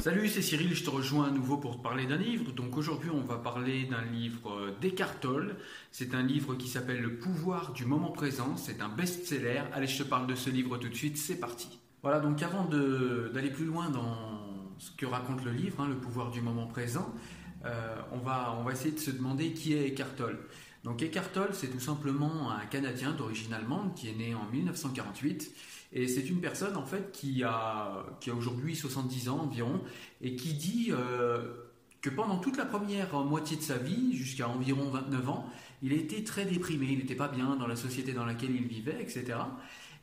Salut, c'est Cyril, je te rejoins à nouveau pour te parler d'un livre. Donc aujourd'hui, on va parler d'un livre d'Eckhart Tolle. C'est un livre qui s'appelle Le pouvoir du moment présent. C'est un best-seller. Allez, je te parle de ce livre tout de suite. C'est parti. Voilà, donc avant d'aller plus loin dans ce que raconte le livre, hein, Le pouvoir du moment présent, euh, on, va, essayer de se demander qui est Eckhart. Donc Eckhart Tolle, c'est tout simplement un Canadien d'origine allemande qui est né en 1948. Et c'est une personne en fait qui a, qui a aujourd'hui 70 ans environ et qui dit euh, que pendant toute la première moitié de sa vie, jusqu'à environ 29 ans, il été très déprimé, il n'était pas bien dans la société dans laquelle il vivait, etc.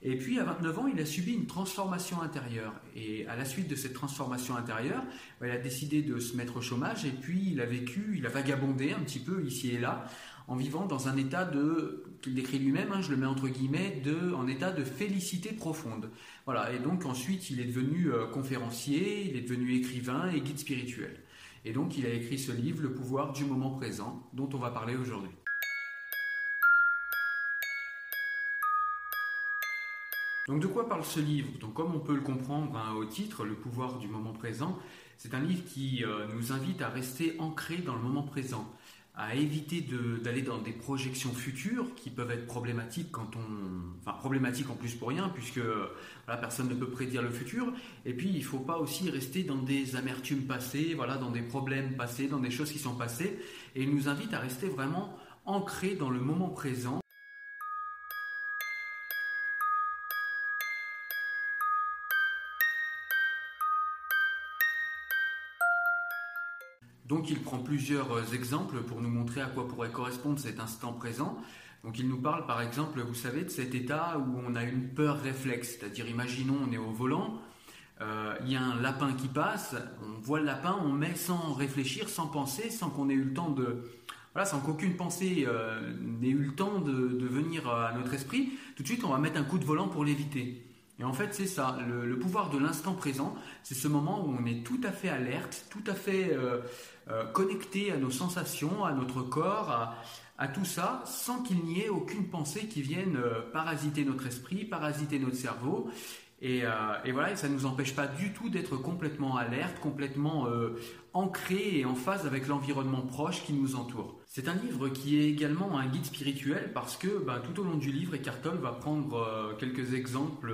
Et puis à 29 ans, il a subi une transformation intérieure. Et à la suite de cette transformation intérieure, bah, il a décidé de se mettre au chômage et puis il a vécu, il a vagabondé un petit peu ici et là en vivant dans un état de, qu'il décrit lui-même, hein, je le mets entre guillemets, de, en état de félicité profonde. Voilà, et donc ensuite il est devenu euh, conférencier, il est devenu écrivain et guide spirituel. Et donc il a écrit ce livre, Le pouvoir du moment présent, dont on va parler aujourd'hui. Donc de quoi parle ce livre? Donc comme on peut le comprendre hein, au titre, Le pouvoir du moment présent, c'est un livre qui euh, nous invite à rester ancré dans le moment présent, à éviter d'aller dans des projections futures qui peuvent être problématiques quand on, enfin problématiques en plus pour rien puisque voilà, personne ne peut prédire le futur. Et puis il faut pas aussi rester dans des amertumes passées, voilà, dans des problèmes passés, dans des choses qui sont passées. Et il nous invite à rester vraiment ancré dans le moment présent. Donc il prend plusieurs euh, exemples pour nous montrer à quoi pourrait correspondre cet instant présent. Donc il nous parle par exemple, vous savez, de cet état où on a une peur réflexe, c'est-à-dire imaginons on est au volant, euh, il y a un lapin qui passe, on voit le lapin, on met sans réfléchir, sans penser, sans qu'on ait eu le temps de... Voilà, sans qu'aucune pensée euh, n'ait eu le temps de, venir à notre esprit, tout de suite on va mettre un coup de volant pour l'éviter. Et en fait, c'est ça, le, pouvoir de l'instant présent, c'est ce moment où on est tout à fait alerte, tout à fait euh, connecté à nos sensations, à notre corps, à, tout ça, sans qu'il n'y ait aucune pensée qui vienne euh, parasiter notre esprit, parasiter notre cerveau. Et, euh, voilà, et ça ne nous empêche pas du tout d'être complètement alerte, complètement euh, ancré et en phase avec l'environnement proche qui nous entoure. C'est un livre qui est également un guide spirituel parce que ben, tout au long du livre, Eckhart Tolle va prendre quelques exemples,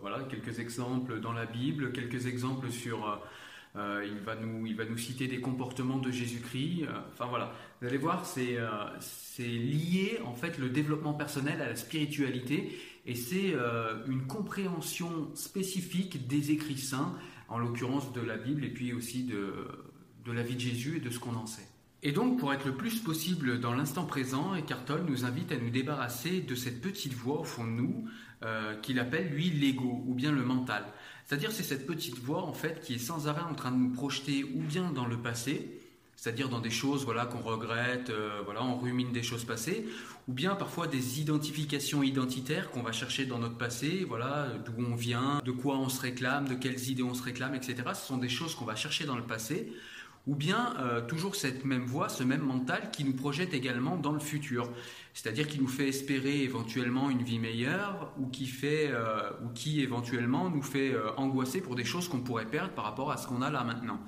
voilà, quelques exemples dans la Bible, quelques exemples sur euh, il, va nous, il va nous citer des comportements de Jésus-Christ. euh, enfin voilà, vous allez voir, c'est euh, c'est lié en fait le développement personnel à la spiritualité et c'est une compréhension spécifique des écrits saints, en l'occurrence de la Bible et puis aussi de, de la vie de Jésus et de ce qu'on en sait. Et donc, pour être le plus possible dans l'instant présent, Eckhart nous invite à nous débarrasser de cette petite voix au fond de nous euh, qu'il appelle lui l'ego ou bien le mental. C'est-à-dire c'est cette petite voix en fait qui est sans arrêt en train de nous projeter ou bien dans le passé, c'est-à-dire dans des choses voilà, qu'on regrette, euh, voilà, on rumine des choses passées, ou bien parfois des identifications identitaires qu'on va chercher dans notre passé, voilà, d'où on vient, de quoi on se réclame, de quelles idées on se réclame, etc. Ce sont des choses qu'on va chercher dans le passé, ou bien euh, toujours cette même voix, ce même mental qui nous projette également dans le futur, c'est-à-dire qui nous fait espérer éventuellement une vie meilleure, ou qui fait, euh, ou qui éventuellement nous fait angoisser pour des choses qu'on pourrait perdre par rapport à ce qu'on a là maintenant.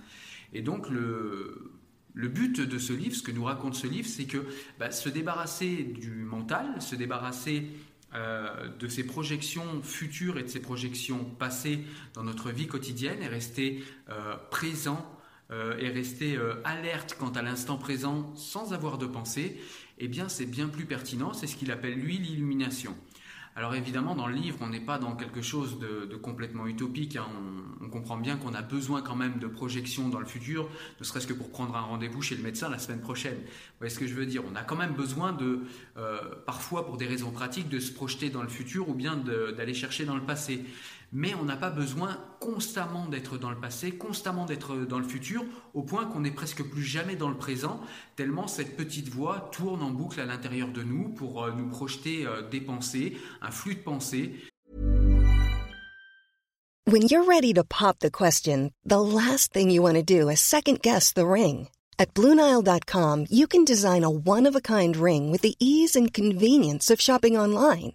Et donc le, but de ce livre, ce que nous raconte ce livre, c'est que bah, se débarrasser du mental, se débarrasser euh, de ces projections futures et de ces projections passées dans notre vie quotidienne et rester euh, présent euh, et rester alerte quant à l'instant présent sans avoir de pensée, eh bien c'est bien plus pertinent, c'est ce qu'il appelle lui l'illumination. Alors évidemment, dans le livre, on n'est pas dans quelque chose de, complètement utopique. Hein. On, comprend bien qu'on a besoin quand même de projections dans le futur, ne serait-ce que pour prendre un rendez-vous chez le médecin la semaine prochaine. Vous voyez ce que je veux dire? On a quand même besoin de, euh, parfois pour des raisons pratiques, de se projeter dans le futur ou bien d'aller chercher dans le passé mais on n'a pas besoin constamment d'être dans le passé, constamment d'être dans le futur, au point qu'on n'est presque plus jamais dans le présent, tellement cette petite voix tourne en boucle à l'intérieur de nous pour euh, nous projeter euh, des pensées, un flux de pensées. When you're ready to pop the question, the last thing you want to do is second guess the ring. At BlueNile.com, you can design a one-of-a-kind ring with the ease and convenience of shopping online.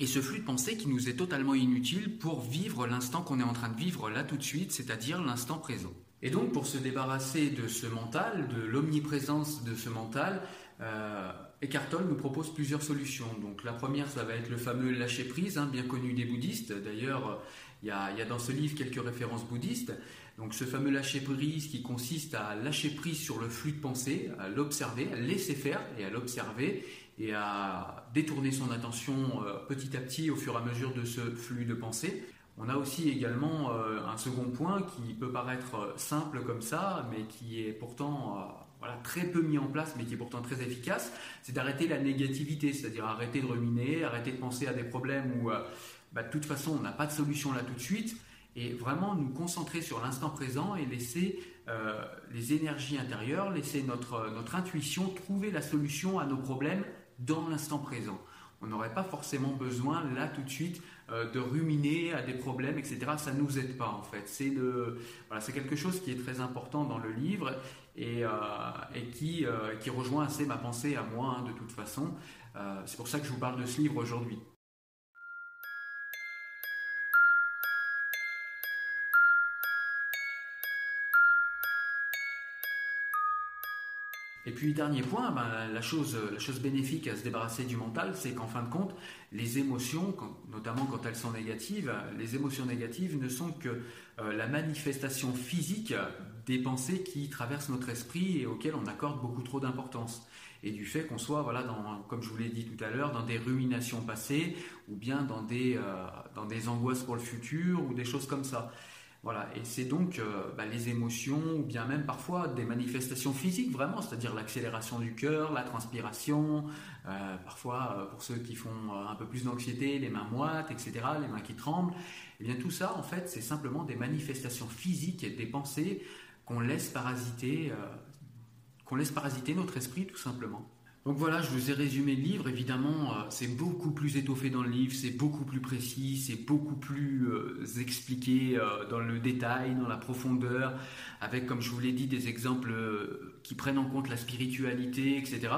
Et ce flux de pensée qui nous est totalement inutile pour vivre l'instant qu'on est en train de vivre là tout de suite, c'est-à-dire l'instant présent. Et donc pour se débarrasser de ce mental, de l'omniprésence de ce mental, euh, Eckhart Tolle nous propose plusieurs solutions. Donc la première, ça va être le fameux lâcher prise, hein, bien connu des bouddhistes. D'ailleurs, il y, a, dans ce livre quelques références bouddhistes. Donc ce fameux lâcher prise qui consiste à lâcher prise sur le flux de pensée, à l'observer, à laisser faire et à l'observer, et à détourner son attention euh, petit à petit au fur et à mesure de ce flux de pensée. On a aussi également euh, un second point qui peut paraître euh, simple comme ça, mais qui est pourtant très peu mis en place, mais qui est pourtant très efficace, c'est d'arrêter la négativité, c'est-à-dire arrêter de ruminer, arrêter de penser à des problèmes où bah, de toute façon on n'a pas de solution là tout de suite, et vraiment nous concentrer sur l'instant présent et laisser les énergies intérieures, laisser notre, notre intuition trouver la solution à nos problèmes dans l'instant présent. On n'aurait pas forcément besoin, là tout de suite, euh, de ruminer à des problèmes, etc. Ça ne nous aide pas, en fait. C'est quelque chose qui est très important dans le livre et, euh, euh, qui, rejoint assez ma pensée à moi, hein, de toute façon. C'est pour ça que je vous parle de ce livre aujourd'hui. Et puis dernier point, ben, la, chose, la chose bénéfique à se débarrasser du mental, c'est qu'en fin de compte, les émotions, notamment quand elles sont négatives, les émotions négatives ne sont que euh, la manifestation physique des pensées qui traversent notre esprit et auxquelles on accorde beaucoup trop d'importance. Et du fait qu'on soit, voilà, comme je vous l'ai dit tout à l'heure, dans des ruminations passées ou bien dans des, euh, dans des angoisses pour le futur ou des choses comme ça. Voilà, et c'est donc euh, bah, les émotions ou bien même parfois des manifestations physiques vraiment, c'est-à-dire l'accélération du cœur, la transpiration, euh, parfois euh, pour ceux qui font un peu plus d'anxiété, les mains moites, etc., les mains qui tremblent. Et eh bien tout ça, en fait, c'est simplement des manifestations physiques et des pensées qu'on laisse qu'on laisse parasiter notre esprit tout simplement. Donc voilà, je vous ai résumé le livre. Évidemment, euh, c'est beaucoup plus étoffé dans le livre, c'est beaucoup plus précis, c'est beaucoup plus euh, expliqué euh, dans le détail, dans la profondeur, avec, comme je vous l'ai dit, des exemples qui prennent en compte la spiritualité, etc.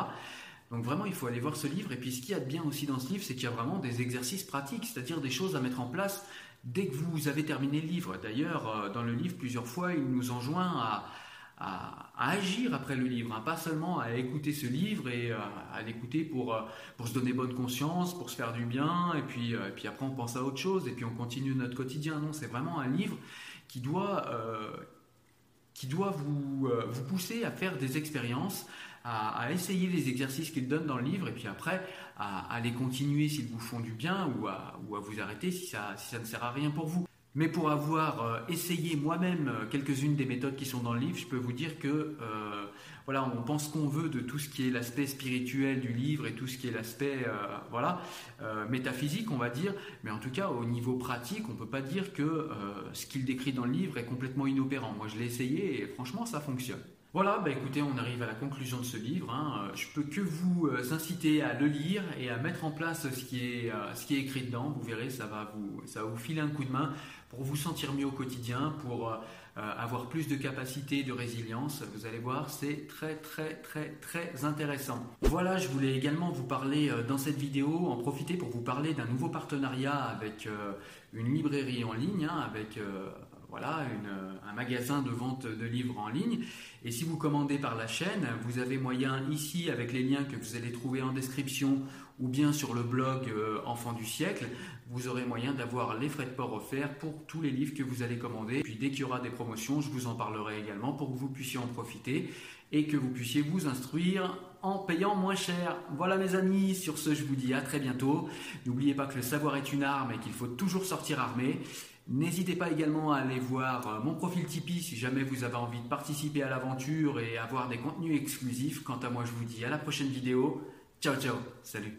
Donc vraiment, il faut aller voir ce livre. Et puis, ce qu'il y a de bien aussi dans ce livre, c'est qu'il y a vraiment des exercices pratiques, c'est-à-dire des choses à mettre en place dès que vous avez terminé le livre. D'ailleurs, dans le livre, plusieurs fois, il nous enjoint à, agir après le livre, hein. pas seulement à écouter ce livre et euh, à l'écouter pour, euh, pour se donner bonne conscience, pour se faire du bien, et puis, et puis après on pense à autre chose, et puis on continue notre quotidien. Non, c'est vraiment un livre qui doit, qui doit vous, vous pousser à faire des expériences, à, essayer les exercices qu'il donne dans le livre et puis après à, les continuer s'ils vous font du bien ou à, ou à vous arrêter si ça, si ça ne sert à rien pour vous. Mais pour avoir euh, essayé moi-même euh, quelques-unes des méthodes qui sont dans le livre, je peux vous dire que euh, voilà, on pense qu'on veut de tout ce qui est l'aspect spirituel du livre et tout ce qui est l'aspect voilà métaphysique, on va dire. Mais en tout cas, au niveau pratique, on peut pas dire que ce qu'il décrit dans le livre est complètement inopérant. Moi, je l'ai essayé et franchement, ça fonctionne. Voilà, bah écoutez, on arrive à la conclusion de ce livre. Hein. Euh, je peux que vous euh, inciter à le lire et à mettre en place ce qui est, euh, ce qui est écrit dedans. Vous verrez, ça va vous, ça vous filer un coup de main pour vous sentir mieux au quotidien, pour avoir plus de capacité, de résilience. Vous allez voir, c'est très très très très intéressant. Voilà, je voulais également vous parler dans cette vidéo, en profiter pour vous parler d'un nouveau partenariat avec une librairie en ligne, hein, avec voilà, un magasin de vente de livres en ligne. Et si vous commandez par la chaîne, vous avez moyen ici, avec les liens que vous allez trouver en description ou bien sur le blog euh, Enfant du siècle, vous aurez moyen d'avoir les frais de port offerts pour tous les livres que vous allez commander. Puis dès qu'il y aura des promotions, je vous en parlerai également pour que vous puissiez en profiter et que vous puissiez vous instruire en payant moins cher. Voilà mes amis, sur ce je vous dis à très bientôt. N'oubliez pas que le savoir est une arme et qu'il faut toujours sortir armé. N'hésitez pas également à aller voir euh, mon profil Tipeee si jamais vous avez envie de participer à l'aventure et avoir des contenus exclusifs. Quant à moi, je vous dis à la prochaine vidéo. Ciao ciao, salut.